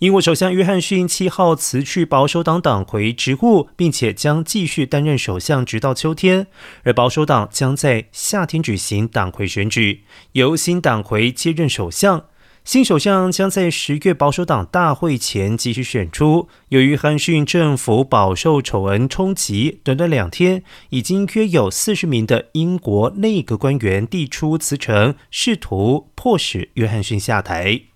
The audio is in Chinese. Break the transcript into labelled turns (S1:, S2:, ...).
S1: 英国首相约翰逊七号辞去保守党党魁职务并且将继续担任首相直到秋天。而保守党将在夏天举行党魁选举由新党魁接任首相新首相将在十月保守党大会前继续选出由约翰逊政府饱受丑闻冲击短短两天已经约有四十名的英国内阁官员递出辞呈试图迫使约翰逊下台。